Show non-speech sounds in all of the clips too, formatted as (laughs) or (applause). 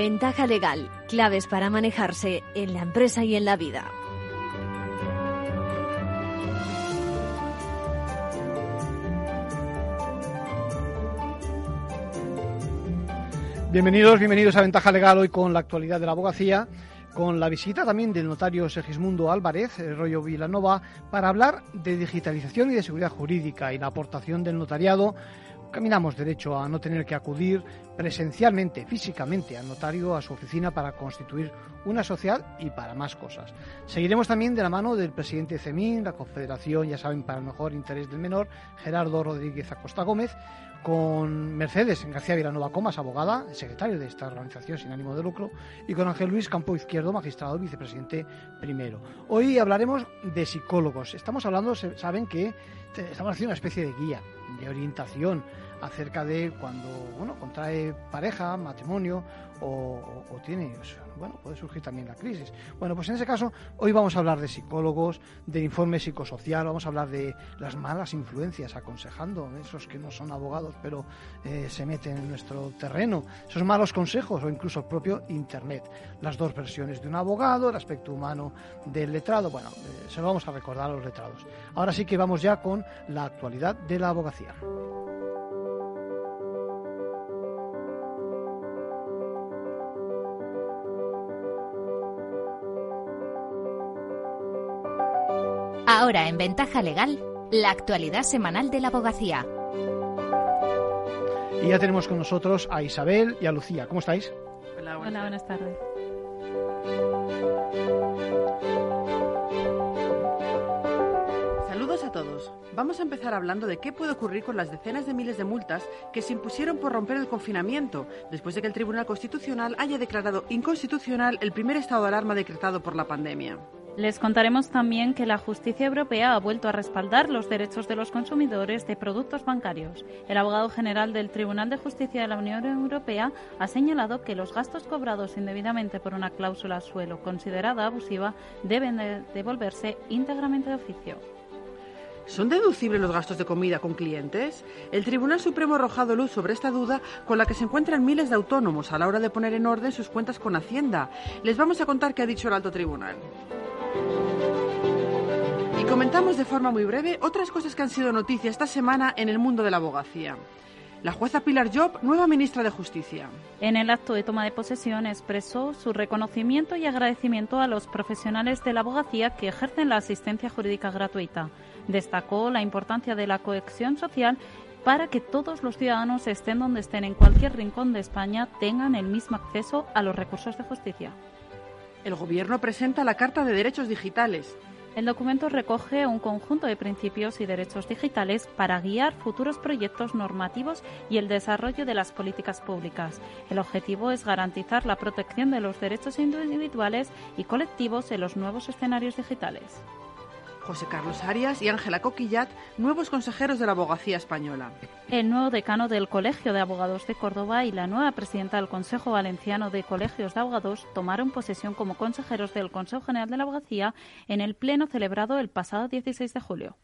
Ventaja legal, claves para manejarse en la empresa y en la vida. Bienvenidos, bienvenidos a Ventaja Legal hoy con la actualidad de la abogacía, con la visita también del notario Segismundo Álvarez, el rollo Vilanova, para hablar de digitalización y de seguridad jurídica y la aportación del notariado Caminamos derecho a no tener que acudir presencialmente, físicamente, al notario, a su oficina para constituir una sociedad y para más cosas. Seguiremos también de la mano del presidente de CEMIN, la Confederación, ya saben, para el mejor interés del menor, Gerardo Rodríguez Acosta Gómez, con Mercedes García Vilanova Comas, abogada, secretario de esta organización sin ánimo de lucro, y con Ángel Luis Campo Izquierdo, magistrado vicepresidente primero. Hoy hablaremos de psicólogos. Estamos hablando, saben que estamos haciendo una especie de guía, de orientación acerca de cuando bueno contrae pareja, matrimonio o, tiene, bueno, puede surgir también la crisis. Bueno, pues en ese caso hoy vamos a hablar de psicólogos, de informe psicosocial, vamos a hablar de las malas influencias aconsejando, esos que no son abogados pero eh, se meten en nuestro terreno, esos malos consejos o incluso el propio Internet, las dos versiones de un abogado, el aspecto humano del letrado, bueno, eh, se lo vamos a recordar a los letrados. Ahora sí que vamos ya con la actualidad de la abogacía. Ahora en Ventaja Legal, la actualidad semanal de la abogacía. Y ya tenemos con nosotros a Isabel y a Lucía. ¿Cómo estáis? Hola, buenas, tardes. Saludos a todos. Vamos a empezar hablando de qué puede ocurrir con las decenas de miles de multas que se impusieron por romper el confinamiento, después de que el Tribunal Constitucional haya declarado inconstitucional el primer estado de alarma decretado por la pandemia. Les contaremos también que la justicia europea ha vuelto a respaldar los derechos de los consumidores de productos bancarios. El abogado general del Tribunal de Justicia de la Unión Europea ha señalado que los gastos cobrados indebidamente por una cláusula suelo considerada abusiva deben devolverse íntegramente de oficio. ¿Son deducibles los gastos de comida con clientes? El Tribunal Supremo ha arrojado luz sobre esta duda con la que se encuentran miles de autónomos a la hora de poner en orden sus cuentas con Hacienda. Les vamos a contar qué ha dicho el alto tribunal. Y comentamos de forma muy breve otras cosas que han sido noticia esta semana en el mundo de la abogacía. La jueza Pilar Job, nueva ministra de Justicia. En el acto de toma de posesión expresó su reconocimiento y agradecimiento a los profesionales de la abogacía que ejercen la asistencia jurídica gratuita. Destacó la importancia de la cohesión social para que todos los ciudadanos, estén donde estén en cualquier rincón de España, tengan el mismo acceso a los recursos de justicia. El Gobierno presenta la Carta de Derechos Digitales. El documento recoge un conjunto de principios y derechos digitales para guiar futuros proyectos normativos y el desarrollo de las políticas públicas. El objetivo es garantizar la protección de los derechos individuales y colectivos en los nuevos escenarios digitales. José Carlos Arias y Ángela Coquillat, nuevos consejeros de la abogacía española. El nuevo decano del Colegio de Abogados de Córdoba y la nueva presidenta del Consejo Valenciano de Colegios de Abogados tomaron posesión como consejeros del Consejo General de la Abogacía en el pleno celebrado el pasado 16 de julio.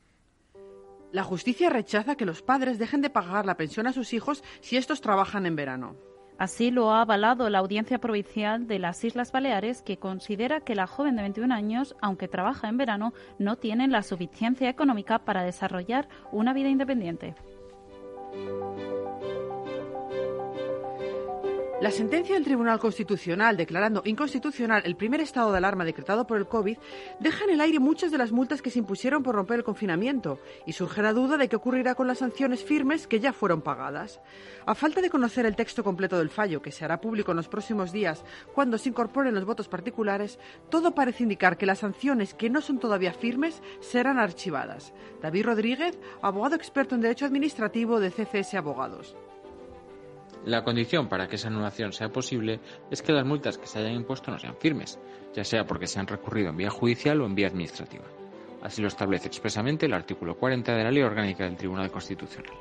La justicia rechaza que los padres dejen de pagar la pensión a sus hijos si estos trabajan en verano. Así lo ha avalado la Audiencia Provincial de las Islas Baleares, que considera que la joven de 21 años, aunque trabaja en verano, no tiene la suficiencia económica para desarrollar una vida independiente. La sentencia del Tribunal Constitucional declarando inconstitucional el primer estado de alarma decretado por el COVID deja en el aire muchas de las multas que se impusieron por romper el confinamiento y surge la duda de qué ocurrirá con las sanciones firmes que ya fueron pagadas. A falta de conocer el texto completo del fallo, que se hará público en los próximos días cuando se incorporen los votos particulares, todo parece indicar que las sanciones que no son todavía firmes serán archivadas. David Rodríguez, abogado experto en Derecho Administrativo de CCS Abogados. La condición para que esa anulación sea posible es que las multas que se hayan impuesto no sean firmes, ya sea porque se han recurrido en vía judicial o en vía administrativa. Así lo establece expresamente el artículo 40 de la Ley Orgánica del Tribunal Constitucional.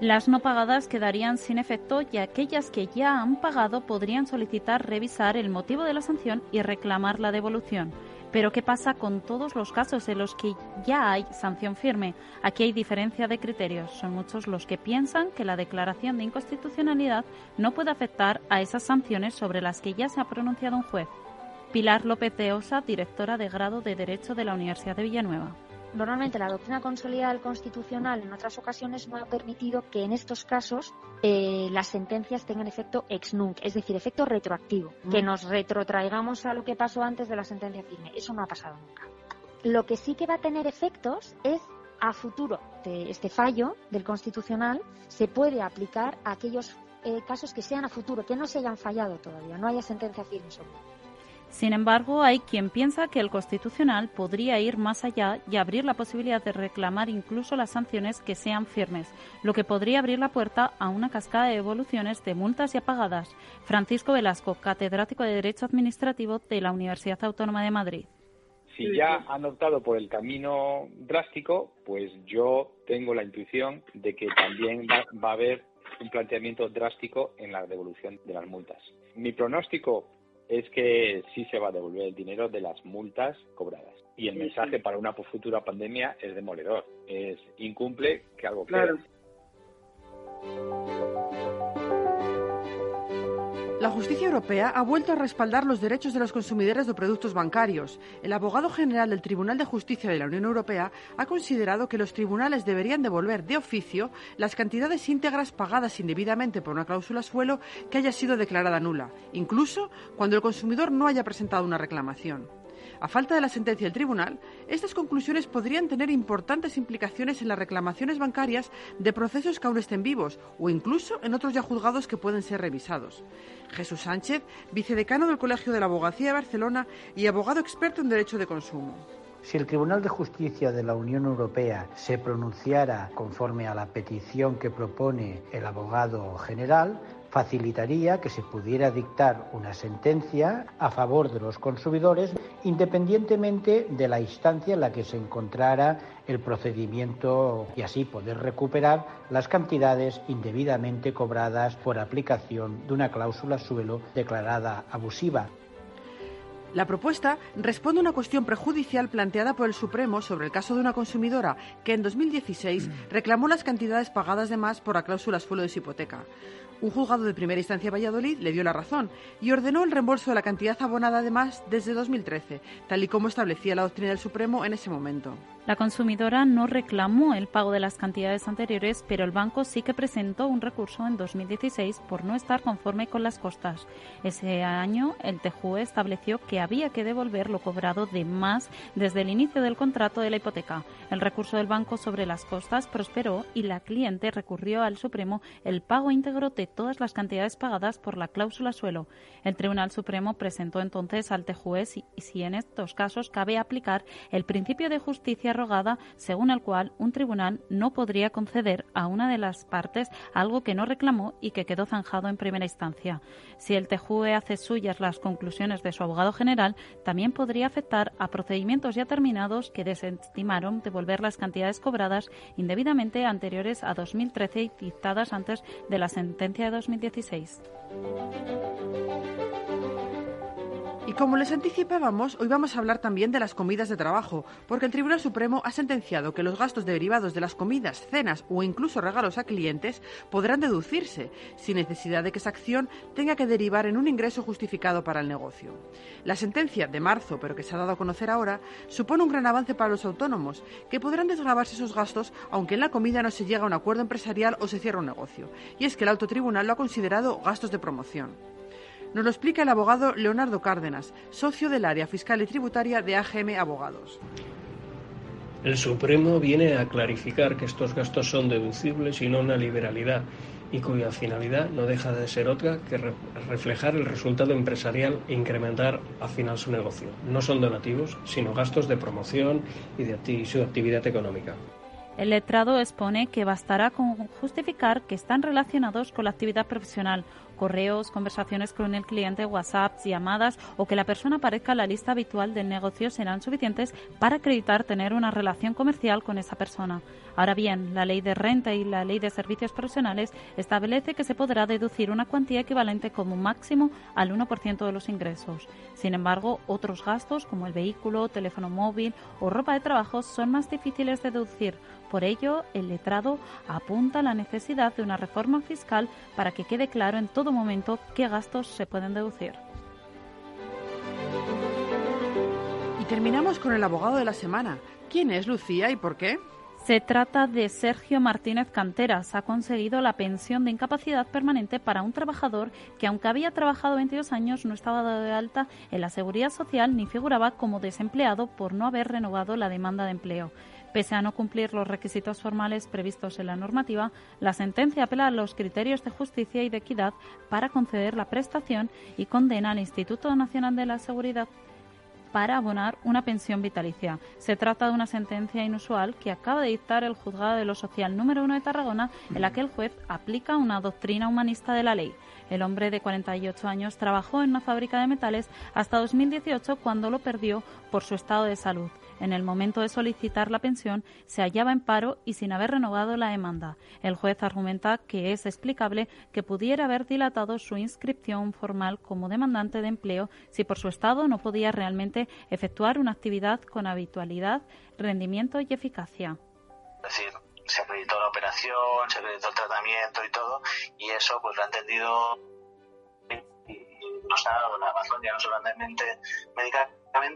Las no pagadas quedarían sin efecto y aquellas que ya han pagado podrían solicitar revisar el motivo de la sanción y reclamar la devolución. Pero ¿qué pasa con todos los casos en los que ya hay sanción firme? Aquí hay diferencia de criterios. Son muchos los que piensan que la declaración de inconstitucionalidad no puede afectar a esas sanciones sobre las que ya se ha pronunciado un juez. Pilar López de Osa, directora de grado de Derecho de la Universidad de Villanueva. Normalmente la doctrina consolidada del Constitucional en otras ocasiones no ha permitido que en estos casos eh, las sentencias tengan efecto ex nunc, es decir, efecto retroactivo, que mm. nos retrotraigamos a lo que pasó antes de la sentencia firme. Eso no ha pasado nunca. Lo que sí que va a tener efectos es a futuro de este fallo del Constitucional se puede aplicar a aquellos eh, casos que sean a futuro, que no se hayan fallado todavía, no haya sentencia firme sobre sin embargo, hay quien piensa que el Constitucional podría ir más allá y abrir la posibilidad de reclamar incluso las sanciones que sean firmes, lo que podría abrir la puerta a una cascada de evoluciones de multas ya pagadas. Francisco Velasco, catedrático de Derecho Administrativo de la Universidad Autónoma de Madrid. Si ya han optado por el camino drástico, pues yo tengo la intuición de que también va, va a haber un planteamiento drástico en la devolución de las multas. Mi pronóstico es que sí se va a devolver el dinero de las multas cobradas. Y el mensaje para una futura pandemia es demoledor. Es incumple que algo claro. La justicia europea ha vuelto a respaldar los derechos de los consumidores de productos bancarios. El abogado general del Tribunal de Justicia de la Unión Europea ha considerado que los tribunales deberían devolver de oficio las cantidades íntegras pagadas indebidamente por una cláusula suelo que haya sido declarada nula, incluso cuando el consumidor no haya presentado una reclamación. A falta de la sentencia del tribunal, estas conclusiones podrían tener importantes implicaciones en las reclamaciones bancarias de procesos que aún estén vivos o incluso en otros ya juzgados que pueden ser revisados. Jesús Sánchez, vicedecano del Colegio de la Abogacía de Barcelona y abogado experto en derecho de consumo. Si el Tribunal de Justicia de la Unión Europea se pronunciara conforme a la petición que propone el abogado general, facilitaría que se pudiera dictar una sentencia a favor de los consumidores independientemente de la instancia en la que se encontrara el procedimiento y así poder recuperar las cantidades indebidamente cobradas por aplicación de una cláusula suelo declarada abusiva. La propuesta responde a una cuestión prejudicial planteada por el Supremo sobre el caso de una consumidora que en 2016 reclamó las cantidades pagadas de más por la cláusula suelo de su hipoteca. Un juzgado de primera instancia de Valladolid le dio la razón y ordenó el reembolso de la cantidad abonada además desde 2013, tal y como establecía la doctrina del Supremo en ese momento. La consumidora no reclamó el pago de las cantidades anteriores, pero el banco sí que presentó un recurso en 2016 por no estar conforme con las costas. Ese año, el TJUE estableció que había que devolver lo cobrado de más desde el inicio del contrato de la hipoteca. El recurso del banco sobre las costas prosperó y la cliente recurrió al Supremo el pago íntegro de todas las cantidades pagadas por la cláusula suelo. El Tribunal Supremo presentó entonces al TJUE si, si en estos casos cabe aplicar el principio de justicia rogada según el cual un tribunal no podría conceder a una de las partes algo que no reclamó y que quedó zanjado en primera instancia. Si el TJUE hace suyas las conclusiones de su abogado general, también podría afectar a procedimientos ya terminados que desestimaron devolver las cantidades cobradas indebidamente anteriores a 2013 y dictadas antes de la sentencia de 2016. Y como les anticipábamos, hoy vamos a hablar también de las comidas de trabajo, porque el Tribunal Supremo ha sentenciado que los gastos derivados de las comidas, cenas o incluso regalos a clientes podrán deducirse, sin necesidad de que esa acción tenga que derivar en un ingreso justificado para el negocio. La sentencia de marzo, pero que se ha dado a conocer ahora, supone un gran avance para los autónomos, que podrán desgravarse esos gastos aunque en la comida no se llega a un acuerdo empresarial o se cierra un negocio. Y es que el autotribunal lo ha considerado gastos de promoción. Nos lo explica el abogado Leonardo Cárdenas, socio del área fiscal y tributaria de AGM Abogados. El Supremo viene a clarificar que estos gastos son deducibles y no una liberalidad y cuya finalidad no deja de ser otra que reflejar el resultado empresarial e incrementar al final su negocio. No son donativos, sino gastos de promoción y de su actividad económica. El letrado expone que bastará con justificar que están relacionados con la actividad profesional correos, conversaciones con el cliente, WhatsApp, llamadas o que la persona aparezca en la lista habitual del negocio serán suficientes para acreditar tener una relación comercial con esa persona. Ahora bien, la ley de renta y la ley de servicios profesionales establece que se podrá deducir una cuantía equivalente como máximo al 1% de los ingresos. Sin embargo, otros gastos como el vehículo, teléfono móvil o ropa de trabajo son más difíciles de deducir. Por ello, el letrado apunta la necesidad de una reforma fiscal para que quede claro en todo momento qué gastos se pueden deducir. Y terminamos con el abogado de la semana. ¿Quién es Lucía y por qué? Se trata de Sergio Martínez Canteras. Ha conseguido la pensión de incapacidad permanente para un trabajador que, aunque había trabajado 22 años, no estaba dado de alta en la seguridad social ni figuraba como desempleado por no haber renovado la demanda de empleo. Pese a no cumplir los requisitos formales previstos en la normativa, la sentencia apela a los criterios de justicia y de equidad para conceder la prestación y condena al Instituto Nacional de la Seguridad para abonar una pensión vitalicia. Se trata de una sentencia inusual que acaba de dictar el juzgado de lo social número uno de Tarragona, en la que el juez aplica una doctrina humanista de la ley. El hombre de 48 años trabajó en una fábrica de metales hasta 2018 cuando lo perdió por su estado de salud. En el momento de solicitar la pensión se hallaba en paro y sin haber renovado la demanda. El juez argumenta que es explicable que pudiera haber dilatado su inscripción formal como demandante de empleo si por su estado no podía realmente efectuar una actividad con habitualidad, rendimiento y eficacia. Es decir, se acreditó la operación, se acreditó el tratamiento y todo, y eso pues lo ha entendido nos ha dado la razón ya no solamente médica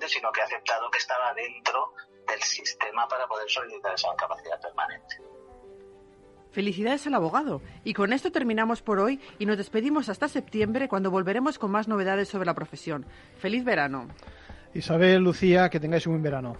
sino que ha aceptado que estaba dentro del sistema para poder solicitar esa capacidad permanente. Felicidades al abogado. Y con esto terminamos por hoy y nos despedimos hasta septiembre cuando volveremos con más novedades sobre la profesión. Feliz verano. Isabel, Lucía, que tengáis un buen verano.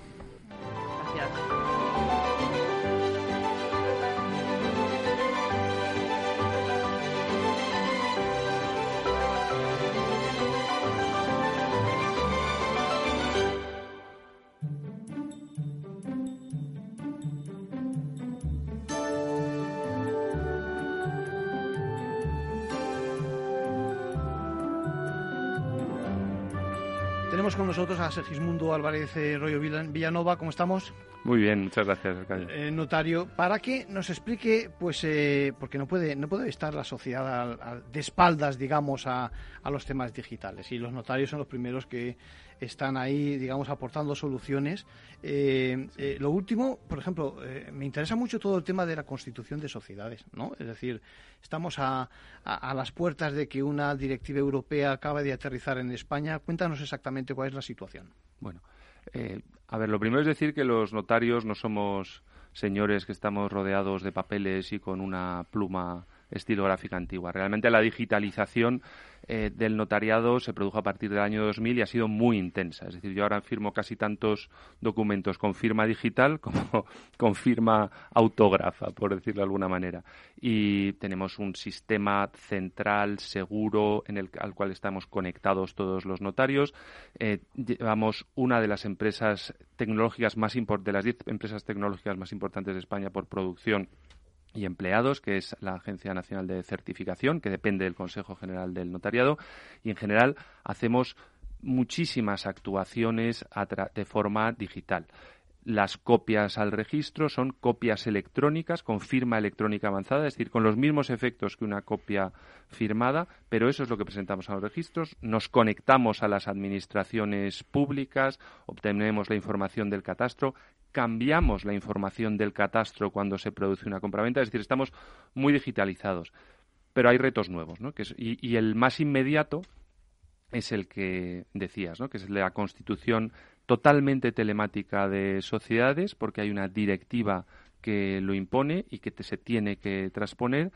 Con nosotros a Sergismundo Álvarez eh, Rollo Villanova. ¿Cómo estamos? Muy bien, muchas gracias, eh, notario, para que nos explique, pues, eh, porque no puede, no puede estar la sociedad de espaldas, digamos, a, a los temas digitales. Y los notarios son los primeros que están ahí, digamos, aportando soluciones. Eh, eh, lo último, por ejemplo, eh, me interesa mucho todo el tema de la constitución de sociedades, ¿no? Es decir, estamos a, a, las puertas de que una directiva europea acabe de aterrizar en España. Cuéntanos exactamente cuál es la situación. Bueno, a ver, lo primero es decir que los notarios no somos señores que estamos rodeados de papeles y con una pluma estilográfica antigua. Realmente la digitalización eh, del notariado se produjo a partir del año 2000 y ha sido muy intensa. Es decir, yo ahora firmo casi tantos documentos con firma digital (laughs) como con firma autógrafa, por decirlo de alguna manera. Y tenemos un sistema central, seguro, en el, al cual estamos conectados todos los notarios. Eh, llevamos una de las empresas tecnológicas más de las diez empresas tecnológicas más importantes de España por producción y empleados, que es la Agencia Nacional de Certificación, que depende del Consejo General del Notariado, y en general hacemos muchísimas actuaciones de forma digital. Las copias al registro son copias electrónicas con firma electrónica avanzada, es decir, con los mismos efectos que una copia firmada, pero eso es lo que presentamos a los registros. Nos conectamos a las administraciones públicas, obtenemos la información del catastro, cambiamos la información del catastro cuando se produce una compraventa, es decir, estamos muy digitalizados. Pero hay retos nuevos, ¿no? Que y, el más inmediato es el que decías, ¿no? Que es la constitución totalmente telemática de sociedades, porque hay una directiva que lo impone y que se tiene que transponer.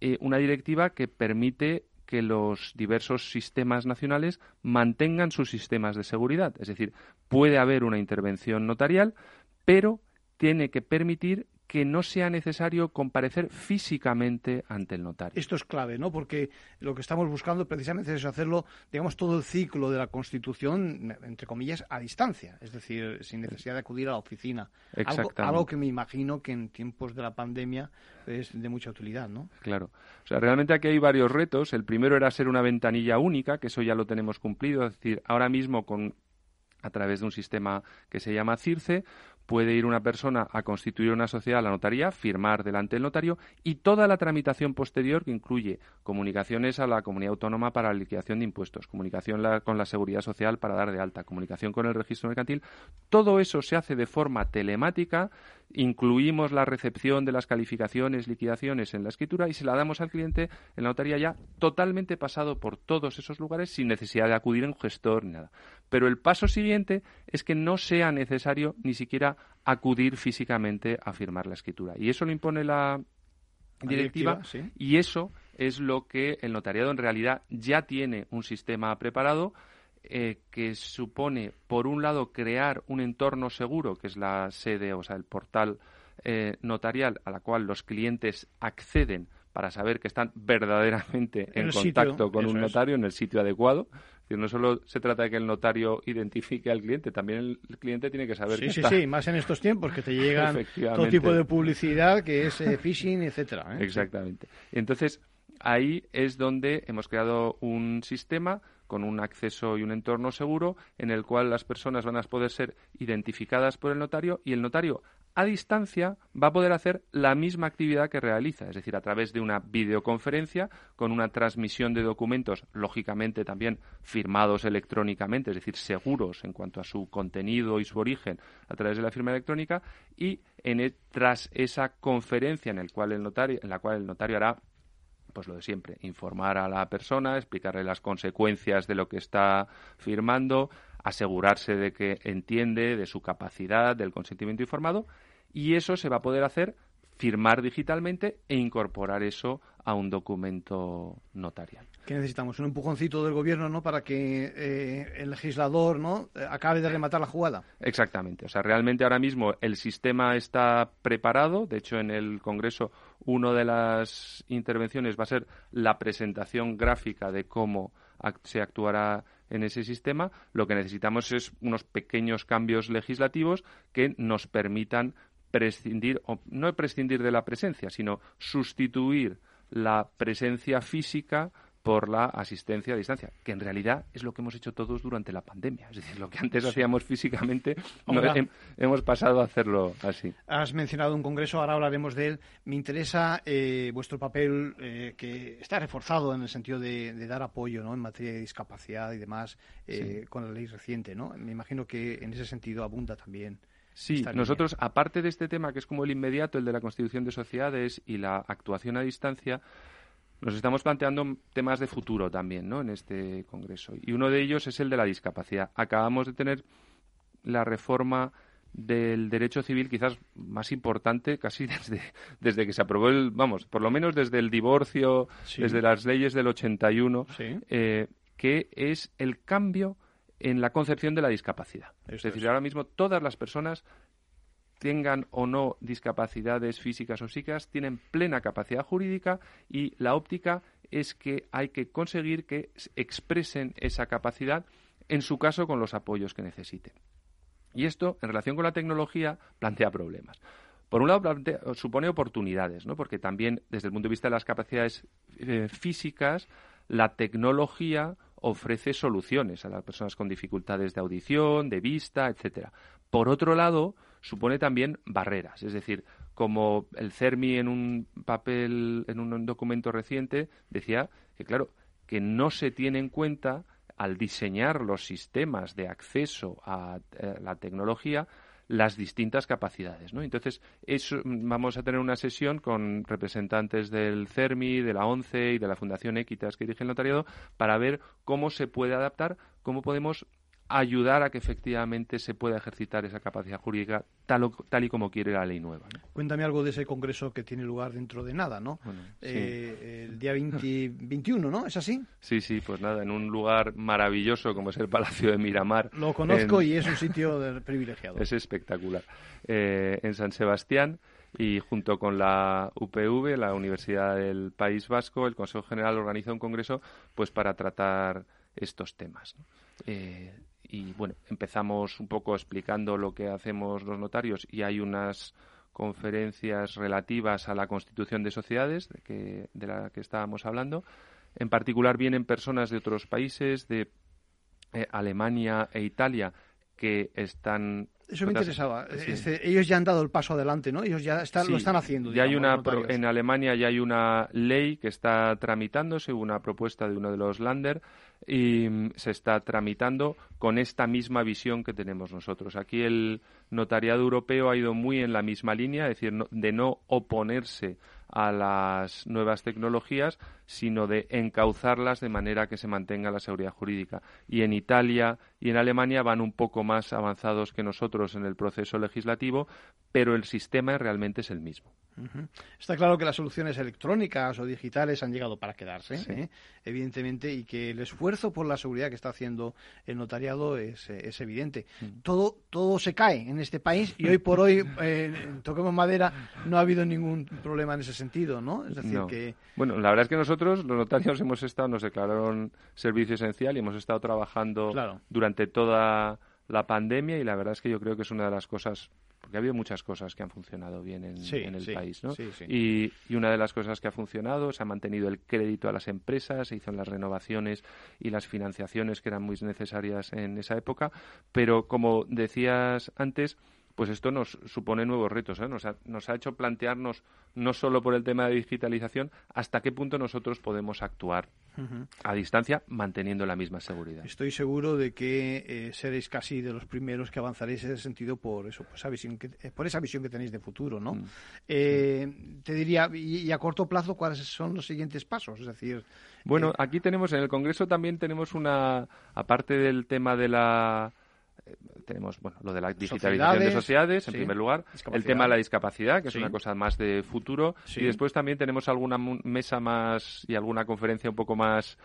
Eh, una directiva que permite que los diversos sistemas nacionales mantengan sus sistemas de seguridad. Es decir, puede haber una intervención notarial, pero tiene que permitir que no sea necesario comparecer físicamente ante el notario. Esto es clave, ¿no? Porque lo que estamos buscando precisamente es hacerlo, digamos, todo el ciclo de la Constitución, entre comillas, a distancia, es decir, sin necesidad de acudir a la oficina. Algo, algo que me imagino que en tiempos de la pandemia es de mucha utilidad, ¿no? Claro. O sea, realmente aquí hay varios retos. El primero era ser una ventanilla única, que eso ya lo tenemos cumplido. Es decir, ahora mismo con a través de un sistema que se llama CIRCE, puede ir una persona a constituir una sociedad a la notaría, firmar delante del notario y toda la tramitación posterior que incluye comunicaciones a la comunidad autónoma para la liquidación de impuestos, comunicación con la seguridad social para dar de alta, comunicación con el registro mercantil, todo eso se hace de forma telemática, incluimos la recepción de las calificaciones, liquidaciones en la escritura y se la damos al cliente en la notaría ya totalmente pasado por todos esos lugares sin necesidad de acudir en un gestor ni nada. Pero el paso siguiente es que no sea necesario ni siquiera acudir físicamente a firmar la escritura. Y eso lo impone la directiva, y eso es lo que el notariado en realidad ya tiene un sistema preparado eh, que supone, por un lado, crear un entorno seguro, que es la sede, o sea, el portal eh, notarial a la cual los clientes acceden para saber que están verdaderamente en, contacto con un notario en el sitio adecuado. no solo se trata de que el notario identifique al cliente, también el cliente tiene que saber sí, que sí, Sí, más en estos tiempos que te (laughs) llegan todo tipo de publicidad que es eh, phishing, etcétera. ¿eh? Exactamente. Entonces, ahí es donde hemos creado un sistema con un acceso y un entorno seguro en el cual las personas van a poder ser identificadas por el notario y el notario a distancia va a poder hacer la misma actividad que realiza, es decir, a través de una videoconferencia con una transmisión de documentos, lógicamente también firmados electrónicamente, es decir, seguros en cuanto a su contenido y su origen a través de la firma electrónica y en e, tras esa conferencia en, el cual el notario, en la cual el notario hará pues lo de siempre, informar a la persona, explicarle las consecuencias de lo que está firmando, asegurarse de que entiende de su capacidad, del consentimiento informado y eso se va a poder hacer firmar digitalmente e incorporar eso a un documento notarial. ¿Qué necesitamos? Un empujoncito del gobierno, ¿no? Para que eh, el legislador, ¿no? Acabe de rematar la jugada. Exactamente. O sea, realmente ahora mismo el sistema está preparado. De hecho, en el Congreso, una de las intervenciones va a ser la presentación gráfica de cómo se actuará en ese sistema. Lo que necesitamos es unos pequeños cambios legislativos que nos permitan prescindir, o no prescindir de la presencia, sino sustituir la presencia física por la asistencia a distancia, que en realidad es lo que hemos hecho todos durante la pandemia. Es decir, lo que antes hacíamos físicamente, hemos pasado a hacerlo así. Has mencionado un congreso, ahora hablaremos de él. Me interesa eh, vuestro papel, eh, que está reforzado en el sentido de, dar apoyo ¿no? en materia de discapacidad y demás, eh, con la ley reciente. ¿no? Me imagino que en ese sentido abunda también. Sí, nosotros, aparte de este tema que es como el inmediato, el de la constitución de sociedades y la actuación a distancia, nos estamos planteando temas de futuro también, ¿no? En este congreso. Y uno de ellos es el de la discapacidad. Acabamos de tener la reforma del derecho civil quizás más importante casi (laughs) desde, desde que se aprobó el, vamos, por lo menos desde el divorcio, desde las leyes del 81, eh, que es el cambio en la concepción de la discapacidad. es decir, ahora mismo todas las personas tengan o no discapacidades físicas o psíquicas, tienen plena capacidad jurídica y la óptica es que hay que conseguir que expresen esa capacidad, en su caso con los apoyos que necesiten. Y esto, en relación con la tecnología, plantea problemas. Por un lado, supone oportunidades, ¿no? porque también desde el punto de vista de las capacidades eh, físicas, la tecnología ofrece soluciones a las personas con dificultades de audición, de vista, etcétera. Por otro lado, supone también barreras, es decir, como el CERMI en un papel, en un documento reciente decía que claro, que no se tiene en cuenta al diseñar los sistemas de acceso a eh, la tecnología las distintas capacidades. ¿no? Entonces, eso, vamos a tener una sesión con representantes del CERMI, de la ONCE y de la Fundación Equitas que dirige el notariado para ver cómo se puede adaptar, cómo podemos ayudar a que efectivamente se pueda ejercitar esa capacidad jurídica tal, tal y como quiere la ley nueva. Cuéntame algo de ese congreso que tiene lugar dentro de nada, ¿no? Eh, el día 21, ¿no? ¿Es así? Sí, sí, pues nada, en un lugar maravilloso como es el Palacio de Miramar. Lo conozco y es un sitio privilegiado. Es espectacular. Eh, en San Sebastián Y junto con la UPV, la Universidad del País Vasco, el Consejo General organiza un congreso pues para tratar estos temas. Eh, y bueno, empezamos un poco explicando lo que hacemos los notarios y hay unas conferencias relativas a la constitución de sociedades de, que, de la que estábamos hablando. En particular vienen personas de otros países, de eh, Alemania e Italia, que están eso me interesaba. Este, ellos ya han dado el paso adelante, ¿no? Ellos ya lo están haciendo. Ya hay una en Alemania ya hay una ley que está tramitándose, una propuesta de uno de los Länder y mm, se está tramitando con esta misma visión que tenemos nosotros. Aquí el notariado europeo ha ido muy en la misma línea, es decir, de no oponerse a las nuevas tecnologías, sino de encauzarlas de manera que se mantenga la seguridad jurídica. Y en Italia y en Alemania van un poco más avanzados que nosotros en el proceso legislativo, pero el sistema realmente es el mismo. Está claro que las soluciones electrónicas o digitales han llegado para quedarse, ¿eh? evidentemente, y que el esfuerzo por la seguridad que está haciendo el notariado es, eh, evidente. Mm. Todo, todo se cae en este país y hoy por hoy, eh, toquemos madera, no ha habido ningún problema en ese sentido, ¿no? Es decir, que... Bueno, la verdad es que nosotros, los notarios, hemos estado, nos declararon servicio esencial y hemos estado trabajando durante toda la pandemia y la verdad es que yo creo que es una de las cosas porque ha habido muchas cosas que han funcionado bien en, el país, ¿no? y, una de las cosas que ha funcionado, se ha mantenido el crédito a las empresas, se hizo las renovaciones y las financiaciones que eran muy necesarias en esa época, pero como decías antes, pues esto nos supone nuevos retos. ¿eh? Nos, ha, nos ha hecho plantearnos, no solo por el tema de digitalización, hasta qué punto nosotros podemos actuar a distancia manteniendo la misma seguridad. Estoy seguro de que eh, seréis casi de los primeros que avanzaréis en ese sentido por eso, por esa visión que, eh, por esa visión que tenéis de futuro, ¿no? Mm. Te diría, y, a corto plazo, ¿cuáles son los siguientes pasos? Es decir... Bueno, aquí tenemos, en el Congreso también tenemos una, aparte del tema de la tenemos bueno lo de la digitalización de sociedades en primer lugar el tema de la discapacidad que es una cosa más de futuro. Y después también tenemos alguna mesa más y alguna conferencia un poco más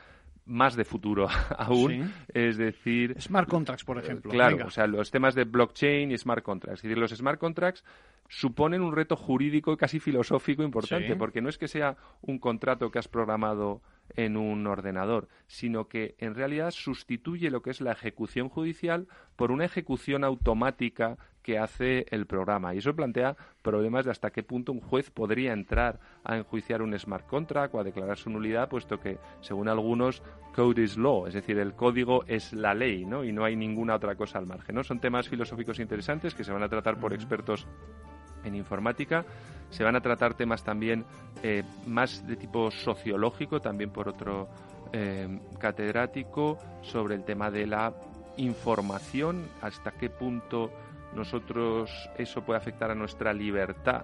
más de futuro (laughs) aún, es decir... Smart contracts, por ejemplo. Claro, o sea, los temas de blockchain y smart contracts. Es decir, los smart contracts suponen un reto jurídico y casi filosófico importante, porque no es que sea un contrato que has programado en un ordenador, sino que en realidad sustituye lo que es la ejecución judicial por una ejecución automática que hace el programa. Y eso plantea problemas de hasta qué punto un juez podría entrar a enjuiciar un smart contract o a declarar su nulidad, puesto que, según algunos, code is law, es decir, el código es la ley, ¿no? Y no hay ninguna otra cosa al margen, ¿no? Son temas filosóficos interesantes que se van a tratar por expertos en informática. Se van a tratar temas también eh, más de tipo sociológico, también por otro eh, catedrático, sobre el tema de la información, hasta qué punto nosotros eso puede afectar a nuestra libertad.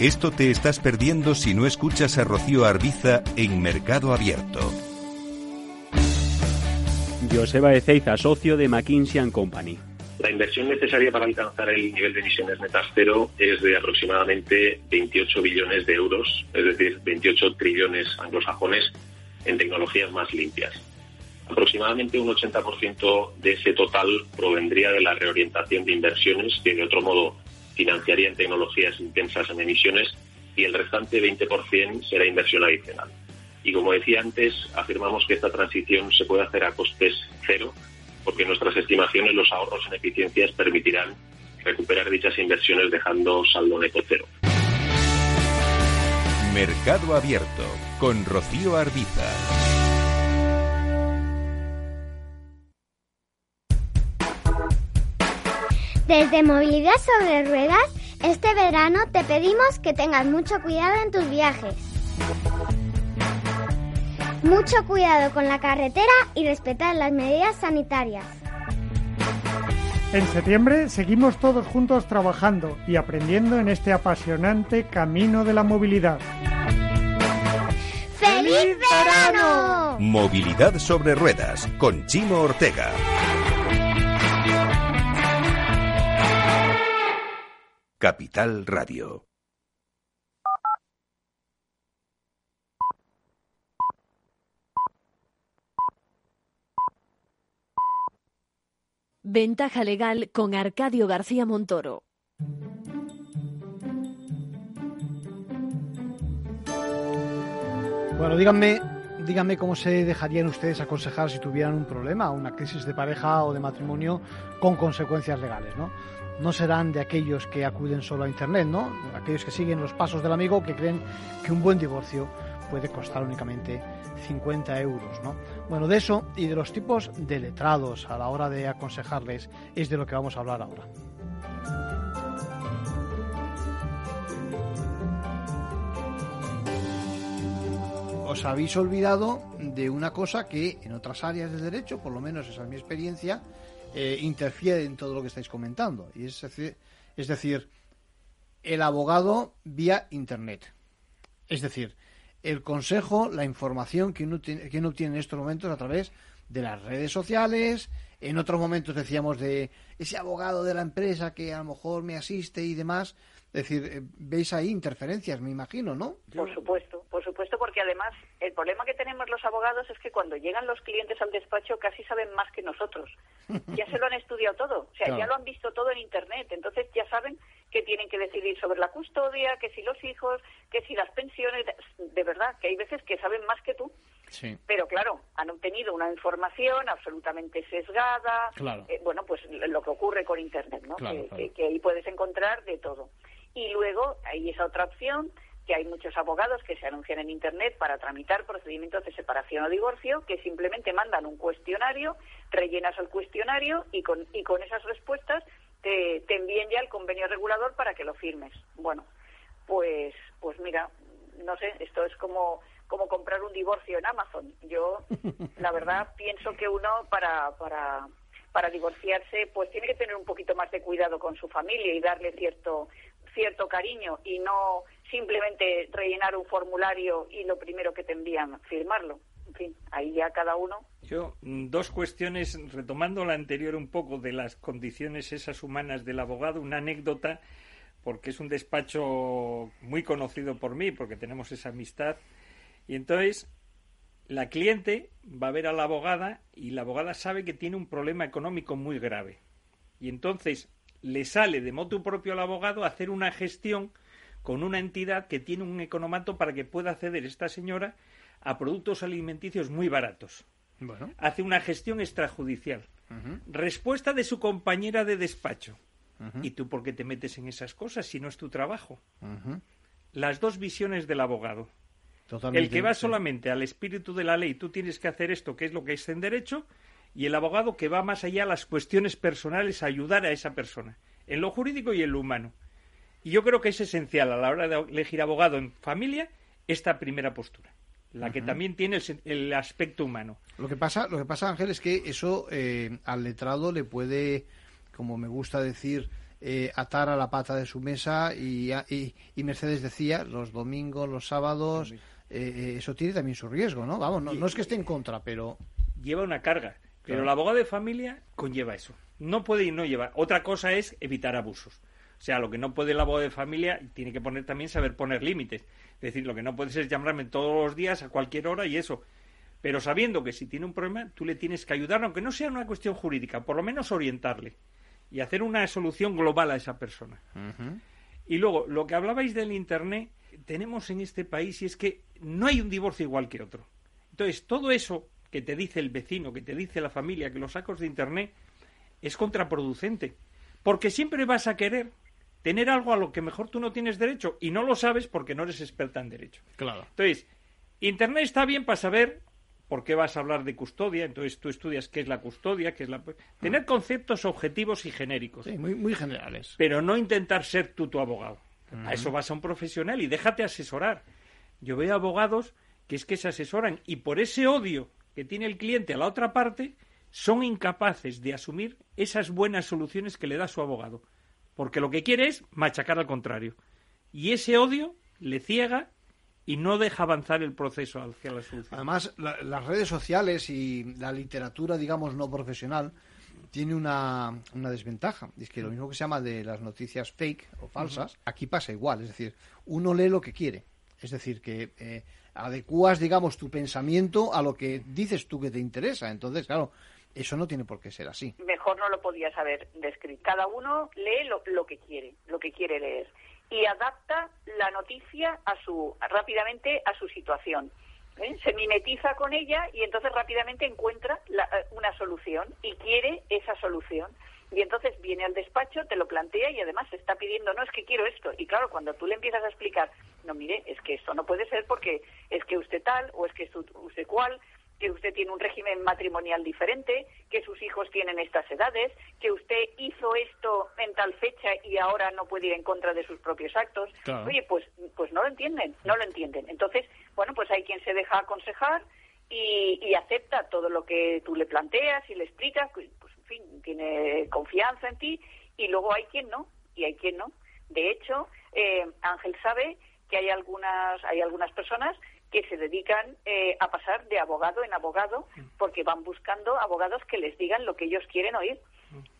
Esto te estás perdiendo si no escuchas a Rocío Arbiza en Mercado Abierto. Joseba Ezeiza, socio de McKinsey Company. La inversión necesaria para alcanzar el nivel de emisiones netas cero es de aproximadamente 28 billones de euros, es decir, 28 trillones anglosajones en tecnologías más limpias. Aproximadamente un 80% de ese total provendría de la reorientación de inversiones que de otro modo financiaría en tecnologías intensas en emisiones y el restante 20% será inversión adicional. Y como decía antes, afirmamos que esta transición se puede hacer a costes cero, porque nuestras estimaciones los ahorros en eficiencias permitirán recuperar dichas inversiones dejando saldo neto cero. Mercado Abierto con Rocío Arbiza. Desde Movilidad sobre Ruedas Este verano te pedimos que tengas mucho cuidado en tus viajes. Mucho cuidado con la carretera y respetar las medidas sanitarias. En septiembre seguimos todos juntos trabajando y aprendiendo en este apasionante camino de la movilidad. ¡Feliz verano! Movilidad sobre ruedas con Chimo Ortega. Capital Radio. Ventaja legal con Arcadio García Montoro. Bueno, díganme, díganme cómo se dejarían ustedes aconsejar si tuvieran un problema, una crisis de pareja o de matrimonio con consecuencias legales, ¿no? No serán de aquellos que acuden solo a Internet, ¿no? Aquellos que siguen los pasos del amigo que creen que un buen divorcio puede costar únicamente 50 euros, ¿no? Bueno, de eso y de los tipos de letrados a la hora de aconsejarles es de lo que vamos a hablar ahora. Os habéis olvidado de una cosa que en otras áreas del derecho, por lo menos esa es mi experiencia, eh, interfiere en todo lo que estáis comentando. Y es decir, es decir, el abogado vía Internet. Es decir, el consejo, la información que uno, tiene, que uno obtiene en estos momentos a través de las redes sociales. En otros momentos decíamos de ese abogado de la empresa que a lo mejor me asiste y demás. Es decir, eh, veis ahí interferencias, me imagino, ¿no? Por supuesto, por supuesto, porque además el problema que tenemos los abogados es que cuando llegan los clientes al despacho casi saben más que nosotros. (laughs) Ya se lo han estudiado todo, o sea, Claro. ya lo han visto todo en Internet, entonces ya saben que tienen que decidir sobre la custodia, que si los hijos, que si las pensiones, de verdad, que hay veces que saben más que tú. Sí. Pero claro, han obtenido una información absolutamente sesgada. Claro. eh, bueno, pues lo que ocurre con Internet, ¿no? Claro, que, claro. que- que ahí puedes encontrar de todo. Y luego hay esa otra opción, que hay muchos abogados que se anuncian en Internet para tramitar procedimientos de separación o divorcio, que simplemente mandan un cuestionario, rellenas el cuestionario y con, y con esas respuestas te, te envíen ya el convenio regulador para que lo firmes. Bueno, pues, pues mira, no sé, esto es como, como comprar un divorcio en Amazon. Yo, la verdad, (laughs) pienso que uno para, para, para divorciarse, pues tiene que tener un poquito más de cuidado con su familia y darle cierto, cierto cariño y no simplemente rellenar un formulario y lo primero que te envían, firmarlo. En fin, ahí ya cada uno. Yo, mm, dos cuestiones, retomando la anterior un poco de las condiciones esas humanas del abogado, una anécdota, porque es un despacho muy conocido por mí, porque tenemos esa amistad. Y entonces, la cliente va a ver a la abogada y la abogada sabe que tiene un problema económico muy grave. Y entonces le sale de motu propio al abogado hacer una gestión con una entidad que tiene un economato para que pueda acceder esta señora a productos alimenticios muy baratos. Bueno. Hace una gestión extrajudicial. Respuesta de su compañera de despacho. ¿Y tú por qué te metes en esas cosas si no es tu trabajo? Las dos visiones del abogado. Totalmente, el que va solamente al espíritu de la ley, tú tienes que hacer esto, que es lo que es en derecho, y el abogado que va más allá a las cuestiones personales, a ayudar a esa persona, en lo jurídico y en lo humano. Y yo creo que es esencial a la hora de elegir abogado en familia esta primera postura, la que también tiene el, el aspecto humano. Lo que pasa, lo que pasa, Ángel, es que eso eh, al letrado le puede, como me gusta decir, eh, atar a la pata de su mesa y, y Mercedes decía, los domingos, los sábados, eh, eh, eso tiene también su riesgo, ¿no? Vamos, no, no es que esté en contra, pero... Lleva una carga, pero el abogado de familia conlleva eso. No puede y no lleva. Otra cosa es evitar abusos. O sea, lo que no puede el abogado de familia tiene que poner también saber poner límites. Es decir, lo que no puedes es llamarme todos los días a cualquier hora y eso. Pero sabiendo que si tiene un problema, tú le tienes que ayudar, aunque no sea una cuestión jurídica, por lo menos orientarle y hacer una solución global a esa persona. Y luego, lo que hablabais del Internet, tenemos en este país y es que no hay un divorcio igual que otro. Entonces, todo eso que te dice el vecino, que te dice la familia, que los sacos de Internet, es contraproducente. Porque siempre vas a querer tener algo a lo que mejor tú no tienes derecho y no lo sabes porque no eres experta en derecho. Claro. Entonces, Internet está bien para saber ¿por qué vas a hablar de custodia? Entonces tú estudias qué es la custodia, qué es la... Tener conceptos objetivos y genéricos. Sí, muy, muy generales. Pero no intentar ser tú tu abogado. A eso vas a un profesional y déjate asesorar. Yo veo abogados que es que se asesoran y por ese odio que tiene el cliente a la otra parte, son incapaces de asumir esas buenas soluciones que le da su abogado. Porque lo que quiere es machacar al contrario. Y ese odio le ciega y no deja avanzar el proceso hacia la solución. Además, la- las redes sociales y la literatura, digamos, no profesional, tiene una, una desventaja. Es que lo mismo que se llama de las noticias fake o falsas, aquí pasa igual. Es decir, uno lee lo que quiere. Es decir, que eh, adecuas, digamos, tu pensamiento a lo que dices tú que te interesa. Entonces, claro, eso no tiene por qué ser así. mejor no lo podías haber descrito. Cada uno lee lo, lo que quiere, lo que quiere leer y adapta la noticia a su rápidamente a su situación. ¿eh? Se mimetiza con ella y entonces rápidamente encuentra la- eh, una solución y quiere esa solución. Y entonces viene al despacho, te lo plantea y además te está pidiendo, no, es que quiero esto. Y claro, cuando tú le empiezas a explicar, no, mire, es que esto no puede ser porque es que usted tal o es que usted cual, que usted tiene un régimen matrimonial diferente, que sus hijos tienen estas edades, que usted hizo esto en tal fecha y ahora no puede ir en contra de sus propios actos. Claro. Oye, pues, pues no lo entienden, no lo entienden. Entonces, bueno, pues hay quien se deja aconsejar y, y acepta todo lo que tú le planteas y le explicas, fin, tiene confianza en ti y luego hay quien no, y hay quien no. De hecho, eh, Ángel sabe que hay algunas, hay algunas personas que se dedican eh, a pasar de abogado en abogado porque van buscando abogados que les digan lo que ellos quieren oír.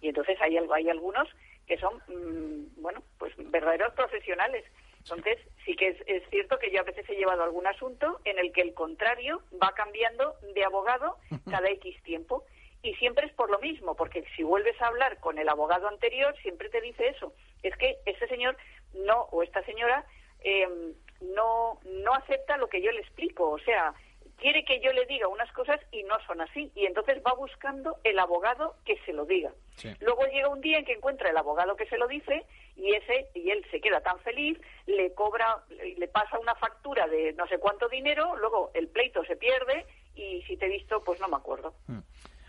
Y entonces hay, hay algunos que son, mm, bueno, pues verdaderos profesionales. Entonces, sí que es, es cierto que yo a veces he llevado algún asunto en el que el contrario va cambiando de abogado (laughs) cada X tiempo. Y siempre es por lo mismo, porque si vuelves a hablar con el abogado anterior, siempre te dice eso. Es que este señor no, o esta señora, eh, no, no acepta lo que yo le explico. O sea, quiere que yo le diga unas cosas y no son así. Y entonces va buscando el abogado que se lo diga. Luego llega un día en que encuentra el abogado que se lo dice y ese y él se queda tan feliz, le cobra, le pasa una factura de no sé cuánto dinero, luego el pleito se pierde y si te he visto, pues no me acuerdo.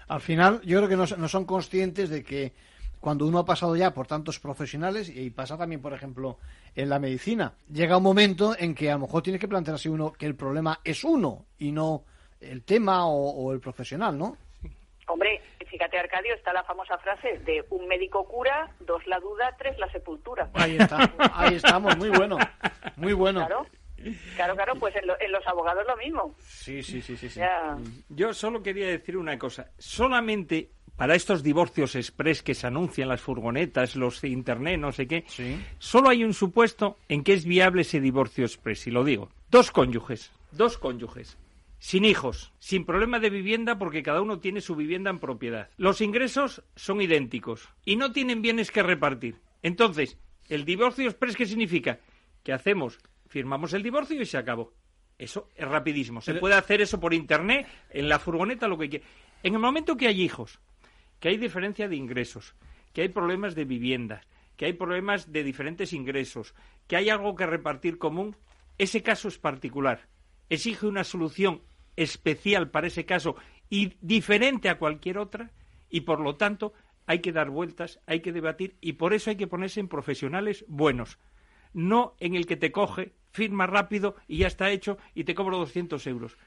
Al final, yo creo que no, no son conscientes de que cuando uno ha pasado ya por tantos profesionales, y pasa también, por ejemplo, en la medicina, llega un momento en que a lo mejor tiene que plantearse uno que el problema es uno y no el tema o, o el profesional, ¿no? Hombre, fíjate Arcadio, está la famosa frase de un médico cura, dos la duda, tres la sepultura. Ahí está, ahí estamos, muy bueno, muy bueno. Claro, claro, claro, pues en, lo- en los abogados lo mismo. Sí, sí, sí, sí. sí. Ya. Yo solo quería decir una cosa. Solamente para estos divorcios express que se anuncian las furgonetas, los de internet, no sé qué, solo hay un supuesto en que es viable ese divorcio express, y lo digo. Dos cónyuges, dos cónyuges, sin hijos, sin problema de vivienda porque cada uno tiene su vivienda en propiedad. Los ingresos son idénticos y no tienen bienes que repartir. Entonces, ¿el divorcio express qué significa? Que hacemos, firmamos el divorcio y se acabó. Eso es rapidísimo. Se Pero- puede hacer eso por internet, en la furgoneta, lo que quiera. En el momento que hay hijos, que hay diferencia de ingresos, que hay problemas de vivienda, que hay problemas de diferentes ingresos, que hay algo que repartir común, ese caso es particular. Exige una solución especial para ese caso y diferente a cualquier otra y por lo tanto hay que dar vueltas, hay que debatir y por eso hay que ponerse en profesionales buenos, no en el que te coge, firma rápido y ya está hecho y te cobro 200 euros.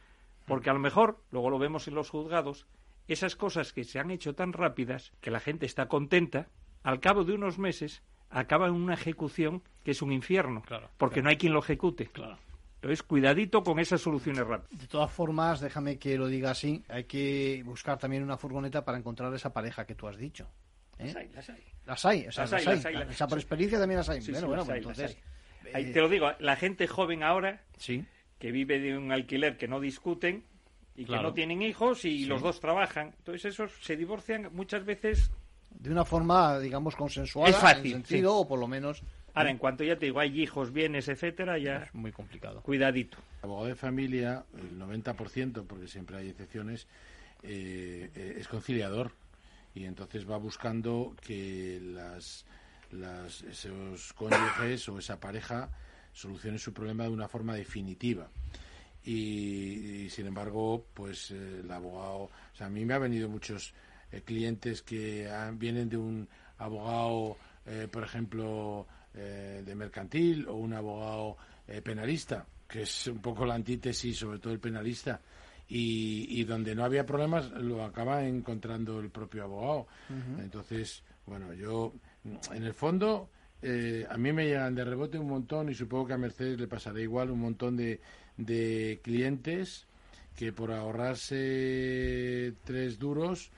Porque a lo mejor, luego lo vemos en los juzgados, esas cosas que se han hecho tan rápidas que la gente está contenta, al cabo de unos meses acaba en una ejecución que es un infierno, porque no hay quien lo ejecute. Entonces, cuidadito con esas soluciones rápidas. De todas formas, déjame que lo diga así, hay que buscar también una furgoneta para encontrar esa pareja que tú has dicho. ¿eh? Las hay, las hay. Las hay, o sea, Las las hay, hay. las hay, las O sea, por experiencia también las hay. Sí, bueno, sí, bueno, las pues hay, las entonces... hay. Ahí eh, te lo digo, la gente joven ahora, Sí. que vive de un alquiler que no discuten y Claro. que no tienen hijos y Sí. los dos trabajan, entonces esos se divorcian muchas veces. de una forma, digamos, consensuada. Es fácil, en sentido, sí. o por lo menos... Ahora, en cuanto ya te digo, hay hijos, bienes, etcétera, ya Es muy complicado. cuidadito. abogado de familia, el 90%, porque siempre hay excepciones, eh, eh, es conciliador y entonces va buscando que las, las- esos cónyuges o esa pareja solucionen su problema de una forma definitiva. y, sin embargo, pues el abogado, o sea, a mí me ha venido muchos clientes que vienen de un abogado, por ejemplo, de mercantil o un abogado penalista, que es un poco la antítesis, sobre todo el penalista, y, donde no había problemas lo acaba encontrando el propio abogado. Entonces, bueno, yo, en el fondo, eh, a mí me llegan de rebote un montón y supongo que a Mercedes le pasará igual un montón de, de clientes que por ahorrarse tres duros